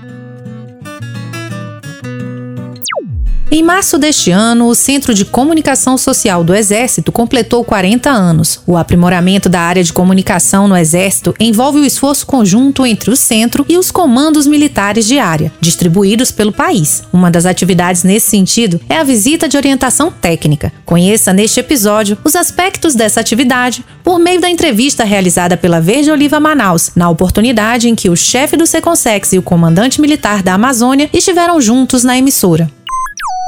Bye. Em março deste ano, o Centro de Comunicação Social do Exército completou 40 anos. O aprimoramento da área de comunicação no Exército envolve o esforço conjunto entre o centro e os comandos militares de área, distribuídos pelo país. Uma das atividades nesse sentido é a visita de orientação técnica. Conheça neste episódio os aspectos dessa atividade por meio da entrevista realizada pela Verde Oliva Manaus, na oportunidade em que o chefe do Seconsex e o comandante militar da Amazônia estiveram juntos na emissora.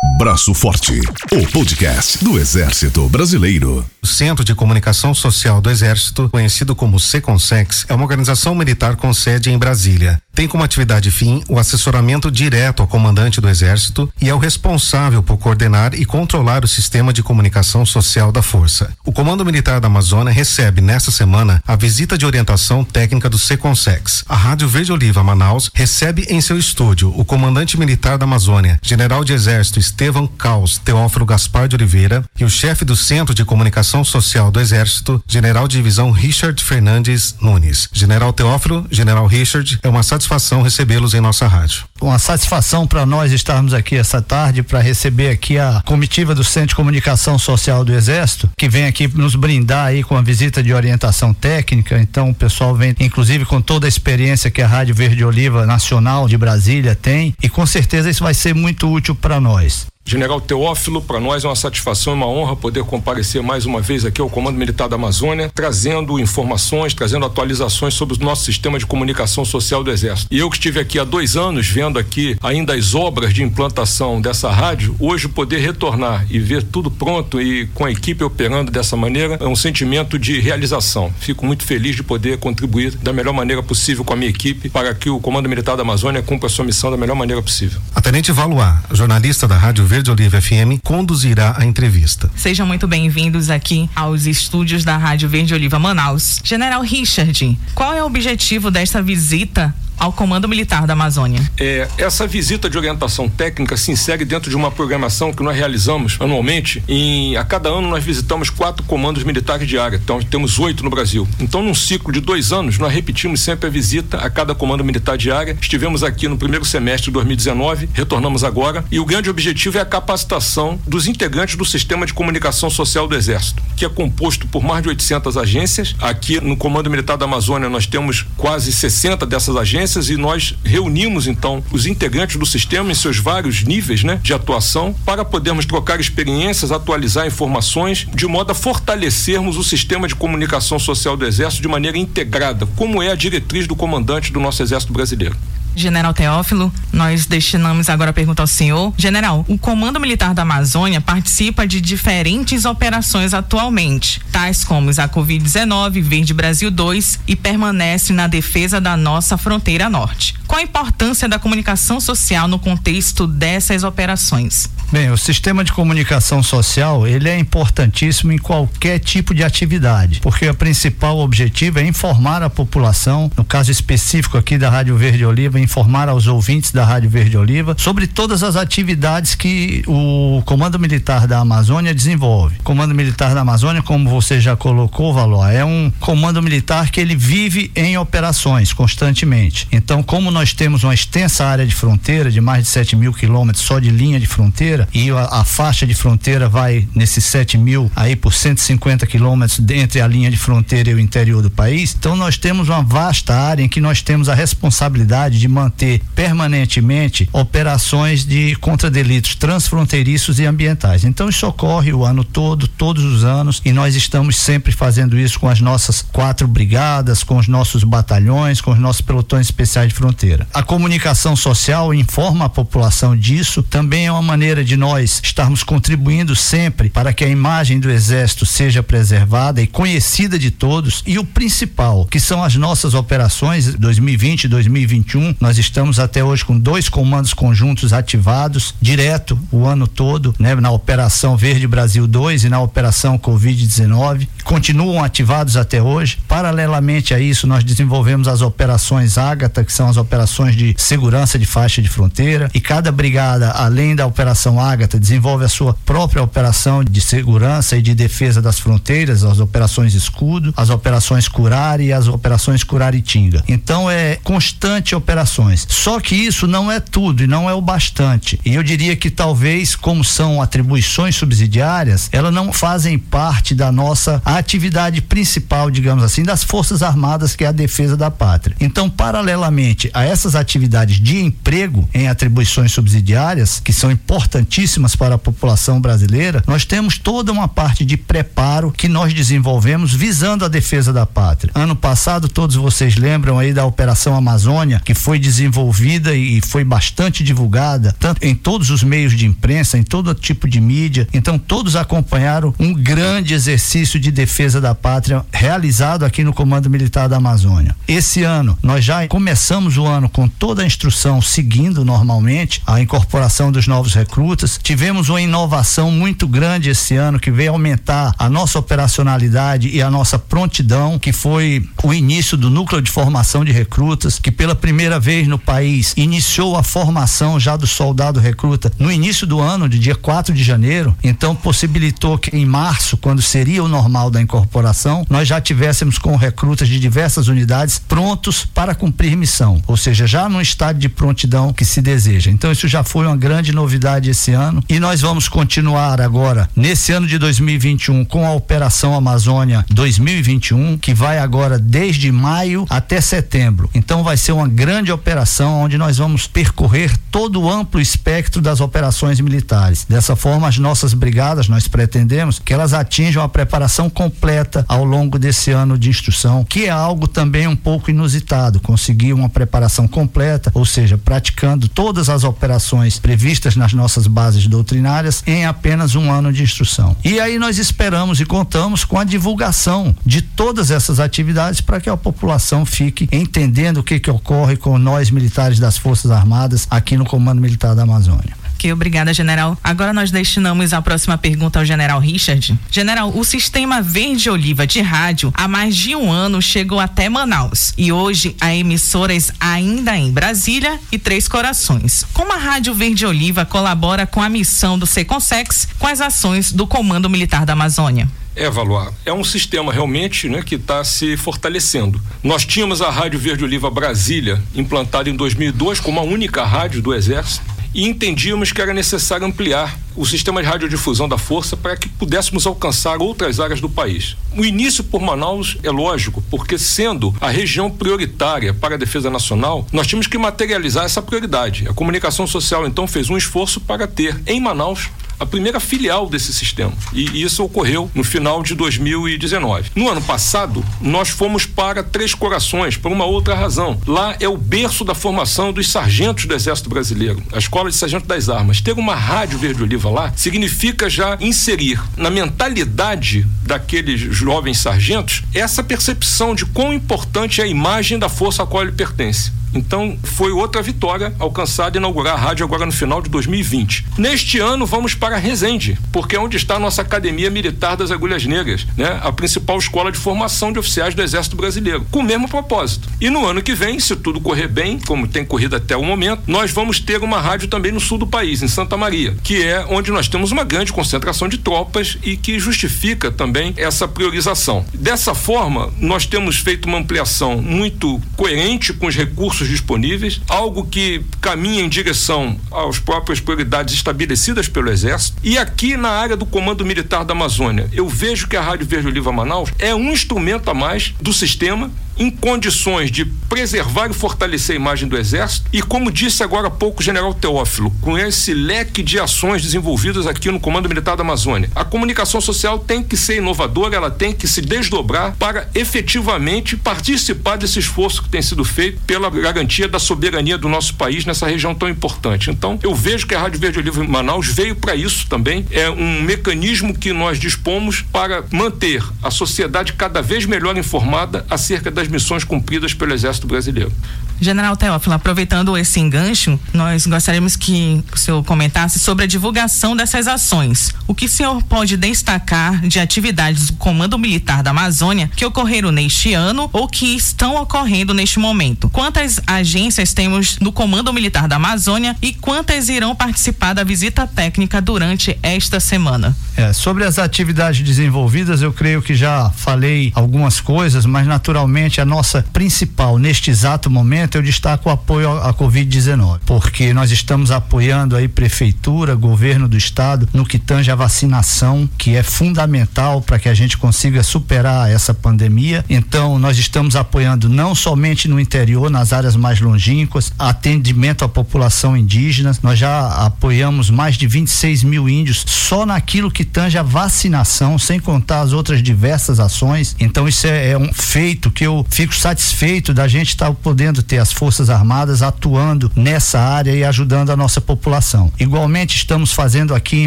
Braço Forte, o podcast do Exército Brasileiro. O Centro de Comunicação Social do Exército, conhecido como Seconsex, é uma organização militar com sede em Brasília. Tem como atividade fim o assessoramento direto ao comandante do Exército e é o responsável por coordenar e controlar o sistema de comunicação social da Força. O Comando Militar da Amazônia recebe nesta semana a visita de orientação técnica do Seconsex. A Rádio Verde Oliva Manaus recebe em seu estúdio o comandante militar da Amazônia, General de Exército Estevam Caos Teófilo Gaspar de Oliveira e o chefe do Centro de Comunicação Social do Exército, General de Divisão Richard Fernandes Nunes. General Teófilo, General Richard, é uma satisfação recebê-los em nossa rádio. Uma satisfação para nós estarmos aqui essa tarde para receber aqui a comitiva do Centro de Comunicação Social do Exército, que vem aqui nos brindar aí com a visita de orientação técnica. Então o pessoal vem, inclusive, com toda a experiência que a Rádio Verde Oliva Nacional de Brasília tem, e com certeza isso vai ser muito útil para nós. General Teófilo, para nós é uma satisfação e uma honra poder comparecer mais uma vez aqui ao Comando Militar da Amazônia, trazendo informações, trazendo atualizações sobre o nosso sistema de comunicação social do Exército. E eu que estive aqui há dois anos vendo aqui ainda as obras de implantação dessa rádio, hoje poder retornar e ver tudo pronto e com a equipe operando dessa maneira é um sentimento de realização. Fico muito feliz de poder contribuir da melhor maneira possível com a minha equipe para que o Comando Militar da Amazônia cumpra a sua missão da melhor maneira possível. A Tenente Valois, jornalista da Rádio Verde Verde Oliva FM conduzirá a entrevista. Sejam muito bem-vindos aqui aos estúdios da Rádio Verde Oliva Manaus. General Richard, qual é o objetivo desta visita ao Comando Militar da Amazônia. É, essa visita de orientação técnica se insere dentro de uma programação que nós realizamos anualmente. Em, a cada ano nós visitamos quatro comandos militares de área, então temos oito no Brasil. Então, num ciclo de dois anos, nós repetimos sempre a visita a cada comando militar de área. Estivemos aqui no primeiro semestre de 2019, retornamos agora, e o grande objetivo é a capacitação dos integrantes do sistema de comunicação social do Exército, que é composto por mais de 800 agências. Aqui no Comando Militar da Amazônia nós temos quase 60 dessas agências e nós reunimos então os integrantes do sistema em seus vários níveis né, de atuação para podermos trocar experiências, atualizar informações, de modo a fortalecermos o sistema de comunicação social do Exército de maneira integrada, como é a diretriz do comandante do nosso Exército Brasileiro. General Teófilo, nós destinamos agora a pergunta ao senhor. General, o Comando Militar da Amazônia participa de diferentes operações atualmente, tais como a Covid-19, Verde Brasil 2 e permanece na defesa da nossa fronteira norte. Qual a importância da comunicação social no contexto dessas operações? Bem, o sistema de comunicação social, ele é importantíssimo em qualquer tipo de atividade, porque o principal objetivo é informar a população, no caso específico aqui da Rádio Verde Oliva, informar aos ouvintes da Rádio Verde Oliva sobre todas as atividades que o Comando Militar da Amazônia desenvolve. O Comando Militar da Amazônia, como você já colocou, Valor, é um comando militar que ele vive em operações constantemente. Então, como nós temos uma extensa área de fronteira de mais de 7 mil quilômetros só de linha de fronteira, e a, a faixa de fronteira vai nesses 7 mil aí por 150 quilômetros entre a linha de fronteira e o interior do país. Então nós temos uma vasta área em que nós temos a responsabilidade de manter permanentemente operações de contra delitos transfronteiriços e ambientais. Então isso ocorre o ano todo, todos os anos, e nós estamos sempre fazendo isso com as nossas quatro brigadas, com os nossos batalhões, com os nossos pelotões especiais de fronteira. A comunicação social informa a população disso, também é uma maneira de nós estarmos contribuindo sempre para que a imagem do Exército seja preservada e conhecida de todos. E o principal, que são as nossas operações 2020 e 2021. Nós estamos até hoje com dois comandos conjuntos ativados, direto o ano todo, né, na Operação Verde Brasil 2 e na Operação Covid-19. Continuam ativados até hoje. Paralelamente a isso, nós desenvolvemos as operações Ágata, que são as operações de segurança de faixa de fronteira e cada brigada, além da operação Ágata, desenvolve a sua própria operação de segurança e de defesa das fronteiras, as operações Escudo, as operações Curar e as operações Curaritinga. Então é constante operações. Só que isso não é tudo e não é o bastante. E eu diria que talvez, como são atribuições subsidiárias, elas não fazem parte da nossa atividade principal, digamos assim, das Forças Armadas, que é a defesa da pátria. Então, paralelamente a essas atividades de emprego em atribuições subsidiárias, que são importantíssimas para a população brasileira, nós temos toda uma parte de preparo que nós desenvolvemos visando a defesa da pátria. Ano passado, todos vocês lembram aí da Operação Amazônia, que foi desenvolvida e foi bastante divulgada, tanto em todos os meios de imprensa, em todo tipo de mídia. Então, todos acompanharam um grande exercício de defesa da pátria realizado aqui no Comando Militar da Amazônia. Esse ano, nós já começamos o ano com toda a instrução seguindo normalmente a incorporação dos novos recrutas. Tivemos uma inovação muito grande esse ano que veio aumentar a nossa operacionalidade e a nossa prontidão, que foi o início do núcleo de formação de recrutas, que pela primeira vez no país iniciou a formação já do soldado recruta no início do ano, de dia 4 de janeiro. Então possibilitou que em março, quando seria o normal da incorporação, nós já tivéssemos com recrutas de diversas unidades prontos para cumprir missão, ou seja, já no estado de prontidão que se deseja. Então isso já foi uma grande novidade esse ano e nós vamos continuar agora nesse ano de 2021 com a operação Amazônia 2021, que vai agora desde maio até setembro. Então vai ser uma grande operação onde nós vamos percorrer todo o amplo espectro das operações militares. Dessa forma, as nossas brigadas, nós pretendemos que elas atinjam a preparação completa ao longo desse ano de instrução, que é algo também um pouco inusitado, conseguir uma preparação completa, ou seja, praticando todas as operações previstas nas nossas bases doutrinárias em apenas um ano de instrução. E aí nós esperamos e contamos com a divulgação de todas essas atividades para que a população fique entendendo o que que ocorre com nós militares das Forças Armadas aqui no Comando Militar da Amazônia. Ok, obrigada, general. Agora nós destinamos a próxima pergunta ao general Richard. General, o sistema Verde Oliva de rádio há mais de um ano chegou até Manaus e hoje há emissoras ainda em Brasília e Três Corações. Como a Rádio Verde Oliva colabora com a missão do Seconsex com as ações do Comando Militar da Amazônia? É, Valoar, é um sistema realmente né, que está se fortalecendo. Nós tínhamos a Rádio Verde Oliva Brasília implantada em 2002 como a única rádio do Exército e entendíamos que era necessário ampliar o sistema de radiodifusão da força para que pudéssemos alcançar outras áreas do país. O início por Manaus é lógico, porque sendo a região prioritária para a defesa nacional, nós tínhamos que materializar essa prioridade. A comunicação social então fez um esforço para ter em Manaus a primeira filial desse sistema. E isso ocorreu no final de 2019. No ano passado, nós fomos para Três Corações por uma outra razão. Lá é o berço da formação dos sargentos do Exército Brasileiro, a Escola de Sargento das Armas. Ter uma rádio Verde Oliva lá significa já inserir na mentalidade daqueles jovens sargentos essa percepção de quão importante é a imagem da força a qual ele pertence. Então, foi outra vitória alcançada inaugurar a rádio agora no final de 2020. Neste ano, vamos para Resende, porque é onde está a nossa Academia Militar das Agulhas Negras, né? a principal escola de formação de oficiais do Exército Brasileiro, com o mesmo propósito. E no ano que vem, se tudo correr bem, como tem corrido até o momento, nós vamos ter uma rádio também no sul do país, em Santa Maria, que é onde nós temos uma grande concentração de tropas e que justifica também essa priorização. Dessa forma, nós temos feito uma ampliação muito coerente com os recursos recursos disponíveis, algo que caminha em direção às próprias prioridades estabelecidas pelo Exército. E aqui na área do Comando Militar da Amazônia, eu vejo que a Rádio Verde Oliva Manaus é um instrumento a mais do sistema em condições de preservar e fortalecer a imagem do Exército e, como disse agora há pouco o general Teófilo, com esse leque de ações desenvolvidas aqui no Comando Militar da Amazônia, a comunicação social tem que ser inovadora, ela tem que se desdobrar para efetivamente participar desse esforço que tem sido feito pela garantia da soberania do nosso país nessa região tão importante. Então, eu vejo que a Rádio Verde Oliva em Manaus veio para isso também. É um mecanismo que nós dispomos para manter a sociedade cada vez melhor informada acerca das missões cumpridas pelo Exército Brasileiro. General Teófilo, aproveitando esse engancho, nós gostaríamos que o senhor comentasse sobre a divulgação dessas ações. O que o senhor pode destacar de atividades do Comando Militar da Amazônia que ocorreram neste ano ou que estão ocorrendo neste momento? Quantas agências temos no Comando Militar da Amazônia e quantas irão participar da visita técnica durante esta semana? É, sobre as atividades desenvolvidas, eu creio que já falei algumas coisas, mas naturalmente a nossa principal neste exato momento eu destaco o apoio à Covid-19, porque nós estamos apoiando aí prefeitura, governo do estado no que tange a vacinação, que é fundamental para que a gente consiga superar essa pandemia. Então, nós estamos apoiando não somente no interior, nas áreas mais longínquas, atendimento à população indígena. Nós já apoiamos mais de 26 mil índios só naquilo que tange a vacinação, sem contar as outras diversas ações. Então, isso é, é um feito que eu fico satisfeito da gente estar tá podendo ter as Forças Armadas atuando nessa área e ajudando a nossa população. Igualmente estamos fazendo aqui em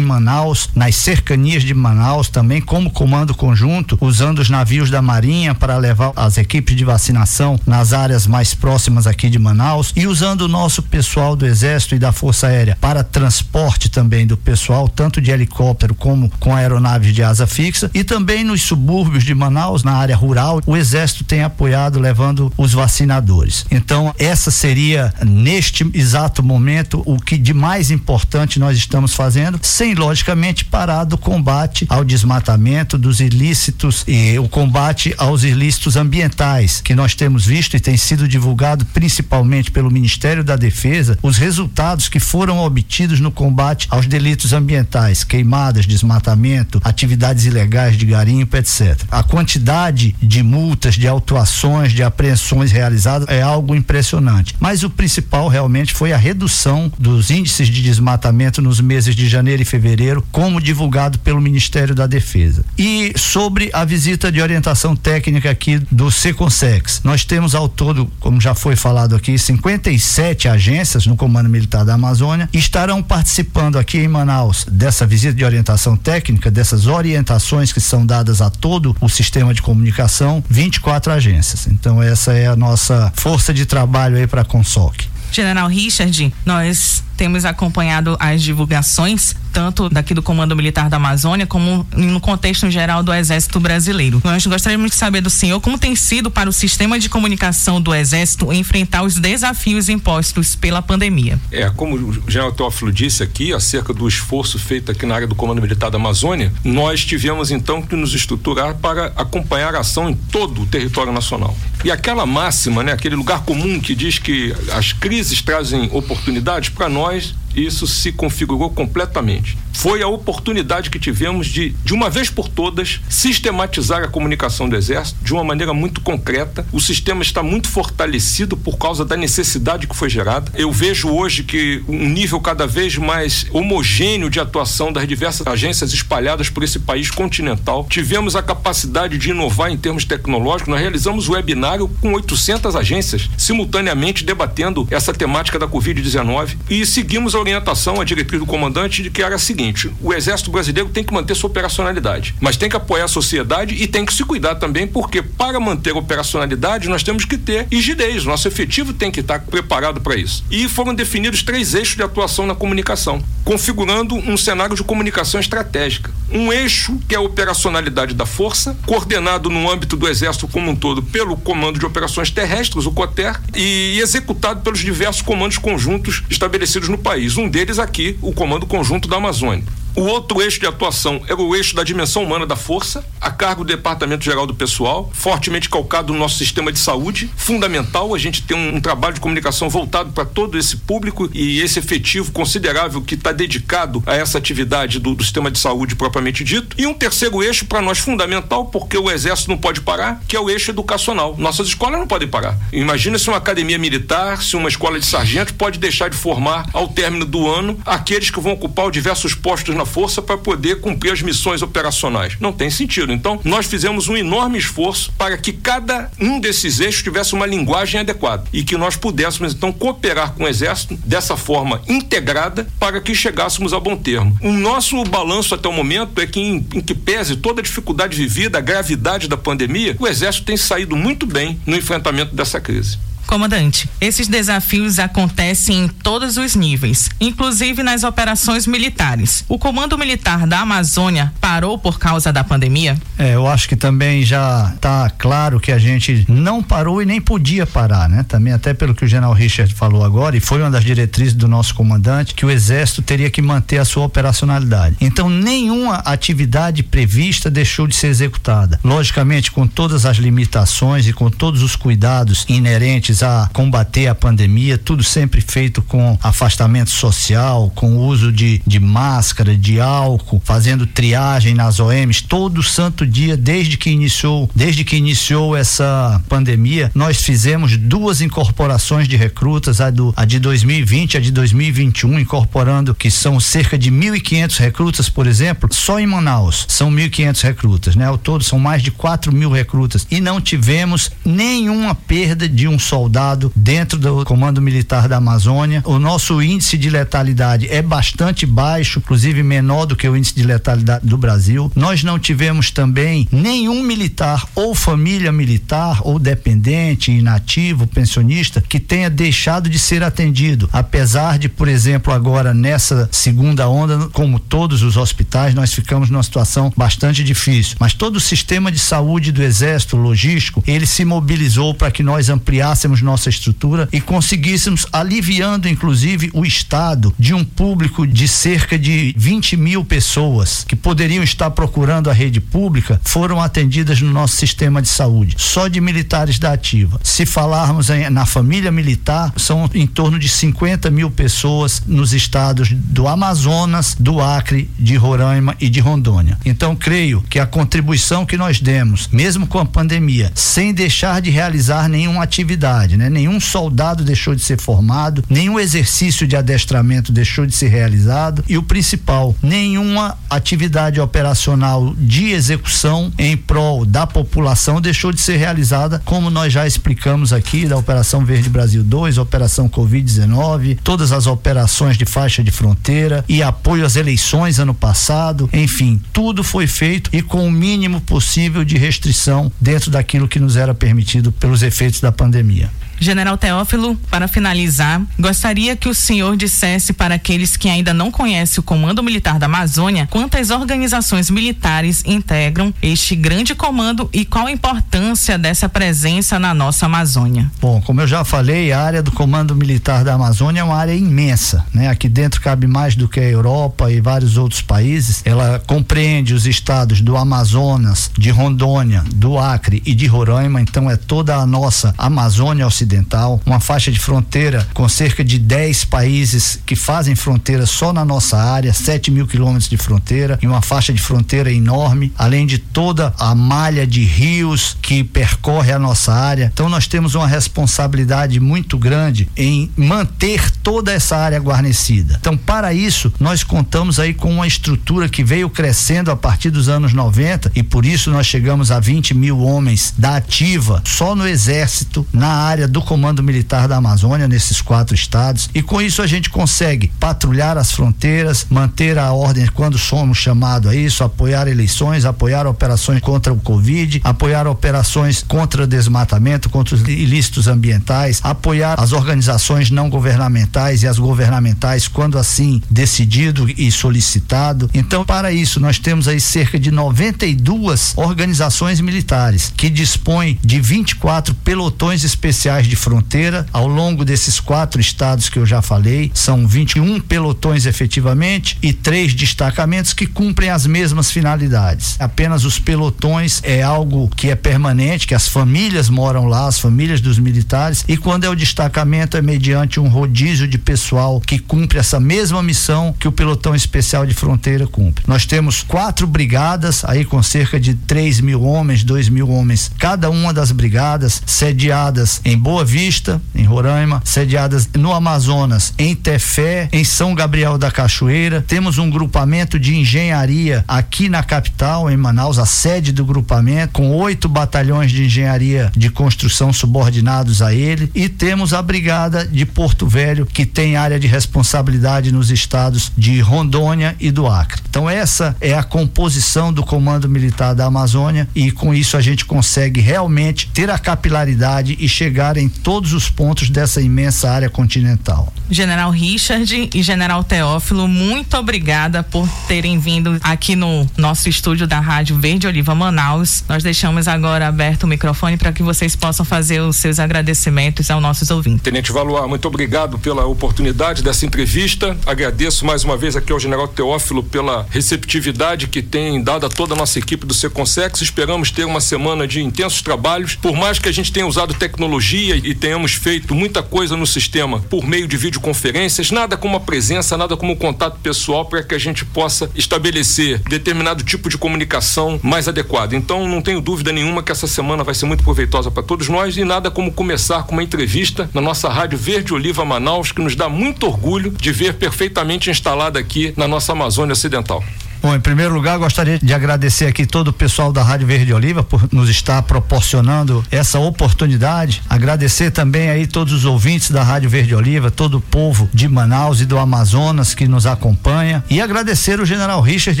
Manaus, nas cercanias de Manaus também como comando conjunto, usando os navios da Marinha para levar as equipes de vacinação nas áreas mais próximas aqui de Manaus e usando o nosso pessoal do Exército e da Força Aérea para transporte também do pessoal, tanto de helicóptero como com aeronaves de asa fixa e também nos subúrbios de Manaus, na área rural, o Exército tem apoiado levando os vacinadores. Então essa seria, neste exato momento, o que de mais importante nós estamos fazendo, sem logicamente parar do combate ao desmatamento, dos ilícitos e o combate aos ilícitos ambientais, que nós temos visto e tem sido divulgado principalmente pelo Ministério da Defesa, os resultados que foram obtidos no combate aos delitos ambientais, queimadas, desmatamento, atividades ilegais de garimpo, etc. A quantidade de multas, de autuações, de apreensões realizadas é algo impressionante impressionante. Mas o principal realmente foi a redução dos índices de desmatamento nos meses de janeiro e fevereiro, como divulgado pelo Ministério da Defesa. E sobre a visita de orientação técnica aqui do Seconsex, nós temos ao todo, como já foi falado aqui, 57 agências no Comando Militar da Amazônia estarão participando aqui em Manaus dessa visita de orientação técnica, dessas orientações que são dadas a todo o sistema de comunicação, 24 agências. Então essa é a nossa força de trabalho aí para a Consoc. General Richard, nós temos acompanhado as divulgações, tanto daqui do Comando Militar da Amazônia, como no contexto geral do Exército Brasileiro. Nós gostaríamos de saber do senhor como tem sido para o sistema de comunicação do Exército enfrentar os desafios impostos pela pandemia. É, como o General Teófilo disse aqui, acerca do esforço feito aqui na área do Comando Militar da Amazônia, nós tivemos então que nos estruturar para acompanhar a ação em todo o território nacional. E aquela máxima, né, aquele lugar comum que diz que as crises trazem oportunidades, para nós nós isso se configurou completamente. Foi a oportunidade que tivemos de, de uma vez por todas, sistematizar a comunicação do Exército de uma maneira muito concreta. O sistema está muito fortalecido por causa da necessidade que foi gerada. Eu vejo hoje que um nível cada vez mais homogêneo de atuação das diversas agências espalhadas por esse país continental. Tivemos a capacidade de inovar em termos tecnológicos. Nós realizamos o webinário com 800 agências simultaneamente debatendo essa temática da Covid-19 e seguimos a orientação, a diretriz do comandante de que era a seguinte: o Exército Brasileiro tem que manter sua operacionalidade, mas tem que apoiar a sociedade e tem que se cuidar também, porque para manter a operacionalidade nós temos que ter rigidez, nosso efetivo tem que estar preparado para isso. E foram definidos três eixos de atuação na comunicação, configurando um cenário de comunicação estratégica. Um eixo que é a operacionalidade da força, coordenado no âmbito do Exército como um todo pelo Comando de Operações Terrestres, o COTER, e executado pelos diversos comandos conjuntos estabelecidos no país um deles aqui, o Comando Conjunto da Amazônia. point. O outro eixo de atuação era o eixo da dimensão humana da força, a cargo do Departamento Geral do Pessoal, fortemente calcado no nosso sistema de saúde. Fundamental a gente ter um, um trabalho de comunicação voltado para todo esse público e esse efetivo considerável que está dedicado a essa atividade do, do, sistema de saúde propriamente dito. E um terceiro eixo para nós fundamental, porque o Exército não pode parar, que é o eixo educacional. Nossas escolas não podem parar. Imagina se uma academia militar, se uma escola de sargentos pode deixar de formar ao término do ano aqueles que vão ocupar diversos postos na força para poder cumprir as missões operacionais. Não tem sentido. Então, nós fizemos um enorme esforço para que cada um desses eixos tivesse uma linguagem adequada e que nós pudéssemos então cooperar com o Exército dessa forma integrada para que chegássemos a bom termo. O nosso balanço até o momento é que, em, em que pese toda a dificuldade vivida, a gravidade da pandemia, o Exército tem saído muito bem no enfrentamento dessa crise. Comandante, esses desafios acontecem em todos os níveis, inclusive nas operações militares. O Comando Militar da Amazônia parou por causa da pandemia? É, eu acho que também já está claro que a gente não parou e nem podia parar, né? Também até pelo que o General Richard falou agora, e foi uma das diretrizes do nosso comandante, que o Exército teria que manter a sua operacionalidade. Então, nenhuma atividade prevista deixou de ser executada. Logicamente, com todas as limitações e com todos os cuidados inerentes a combater a pandemia, tudo sempre feito com afastamento social, com uso de, de máscara, de álcool, fazendo triagem nas OMs todo santo dia desde que iniciou, desde que iniciou essa pandemia, nós fizemos duas incorporações de recrutas, a, do, a de 2020 a de 2021, incorporando que são cerca de 1.500 recrutas, por exemplo, só em Manaus são 1.500 recrutas, né? Ao todo são mais de 4 mil recrutas e não tivemos nenhuma perda de um soldado soldado dentro do Comando Militar da Amazônia. O nosso índice de letalidade é bastante baixo, inclusive menor do que o índice de letalidade do Brasil. Nós não tivemos também nenhum militar ou família militar ou dependente, inativo, pensionista que tenha deixado de ser atendido, apesar de, por exemplo, agora nessa segunda onda, como todos os hospitais, nós ficamos numa situação bastante difícil. Mas todo o sistema de saúde do Exército logístico, ele se mobilizou para que nós ampliássemos nossa estrutura e conseguíssemos, aliviando inclusive o Estado de um público de cerca de 20 mil pessoas que poderiam estar procurando a rede pública, foram atendidas no nosso sistema de saúde, só de militares da ativa. Se falarmos em, na família militar, são em torno de 50 mil pessoas nos estados do Amazonas, do Acre, de Roraima e de Rondônia. Então, creio que a contribuição que nós demos, mesmo com a pandemia, sem deixar de realizar nenhuma atividade, né? Nenhum soldado deixou de ser formado, nenhum exercício de adestramento deixou de ser realizado e o principal, nenhuma atividade operacional de execução em prol da população deixou de ser realizada, como nós já explicamos aqui da Operação Verde Brasil 2, Operação Covid-19, todas as operações de faixa de fronteira e apoio às eleições ano passado, enfim, tudo foi feito e com o mínimo possível de restrição dentro daquilo que nos era permitido pelos efeitos da pandemia. General Teófilo, para finalizar, gostaria que o senhor dissesse para aqueles que ainda não conhecem o Comando Militar da Amazônia quantas organizações militares integram este grande comando e qual a importância dessa presença na nossa Amazônia. Bom, como eu já falei, a área do Comando Militar da Amazônia é uma área imensa, né? Aqui dentro cabe mais do que a Europa e vários outros países. Ela compreende os estados do Amazonas, de Rondônia, do Acre e de Roraima, então é toda a nossa Amazônia Ocidental uma faixa de fronteira com cerca de 10 países que fazem fronteira só na nossa área, 7 mil quilômetros de fronteira e uma faixa de fronteira enorme, além de toda a malha de rios que percorre a nossa área. Então nós temos uma responsabilidade muito grande em manter toda essa área guarnecida. Então, para isso, nós contamos aí com uma estrutura que veio crescendo a partir dos anos 90 e por isso nós chegamos a 20 mil homens da ativa só no exército na área do Comando Militar da Amazônia nesses quatro estados e com isso a gente consegue patrulhar as fronteiras, manter a ordem quando somos chamados a isso, apoiar eleições, apoiar operações contra o Covid, apoiar operações contra desmatamento, contra os ilícitos ambientais, apoiar as organizações não governamentais e as governamentais quando assim decidido e solicitado. Então, para isso, nós temos aí cerca de 92 organizações militares que dispõem de 24 pelotões especiais de fronteira ao longo desses quatro estados que eu já falei. São 21 pelotões efetivamente e três destacamentos que cumprem as mesmas finalidades. Apenas os pelotões é algo que é permanente, que as famílias moram lá, as famílias dos militares, e quando é o destacamento é mediante um rodízio de pessoal que cumpre essa mesma missão que o pelotão especial de fronteira cumpre. Nós temos quatro brigadas, aí com cerca de 3 mil homens, 2 mil homens, cada uma das brigadas sediadas em Boa Vista, em Roraima, sediadas no Amazonas, em Tefé, em São Gabriel da Cachoeira. Temos um grupamento de engenharia aqui na capital, em Manaus, a sede do grupamento, com oito batalhões de engenharia de construção subordinados a ele. E temos a Brigada de Porto Velho, que tem área de responsabilidade nos estados de Rondônia e do Acre. Então, essa é a composição do Comando Militar da Amazônia e com isso a gente consegue realmente ter a capilaridade e chegar em todos os pontos dessa imensa área continental. General Richard e General Teófilo, muito obrigada por terem vindo aqui no nosso estúdio da Rádio Verde Oliva Manaus. Nós deixamos agora aberto o microfone para que vocês possam fazer os seus agradecimentos aos nossos ouvintes. Tenente Valois, muito obrigado pela oportunidade dessa entrevista. Agradeço mais uma vez aqui ao General Teófilo pela receptividade que tem dado a toda a nossa equipe do Seconsex. Esperamos ter uma semana de intensos trabalhos. Por mais que a gente tenha usado tecnologia e tenhamos feito muita coisa no sistema por meio de videoconferências, nada como a presença, nada como o contato pessoal para que a gente possa estabelecer determinado tipo de comunicação mais adequado. Então, não tenho dúvida nenhuma que essa semana vai ser muito proveitosa para todos nós e nada como começar com uma entrevista na nossa Rádio Verde Oliva Manaus, que nos dá muito orgulho de ver perfeitamente instalada aqui na nossa Amazônia Ocidental. Bom, em primeiro lugar, gostaria de agradecer aqui todo o pessoal da Rádio Verde Oliva por nos estar proporcionando essa oportunidade. Agradecer também aí todos os ouvintes da Rádio Verde Oliva, todo o povo de Manaus e do Amazonas que nos acompanha. E agradecer o General Richard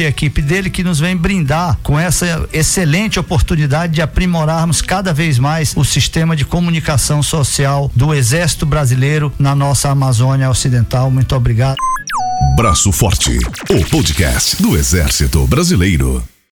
e a equipe dele que nos vem brindar com essa excelente oportunidade de aprimorarmos cada vez mais o sistema de comunicação social do Exército Brasileiro na nossa Amazônia Ocidental. Muito obrigado. Braço Forte, o podcast do Exército Brasileiro.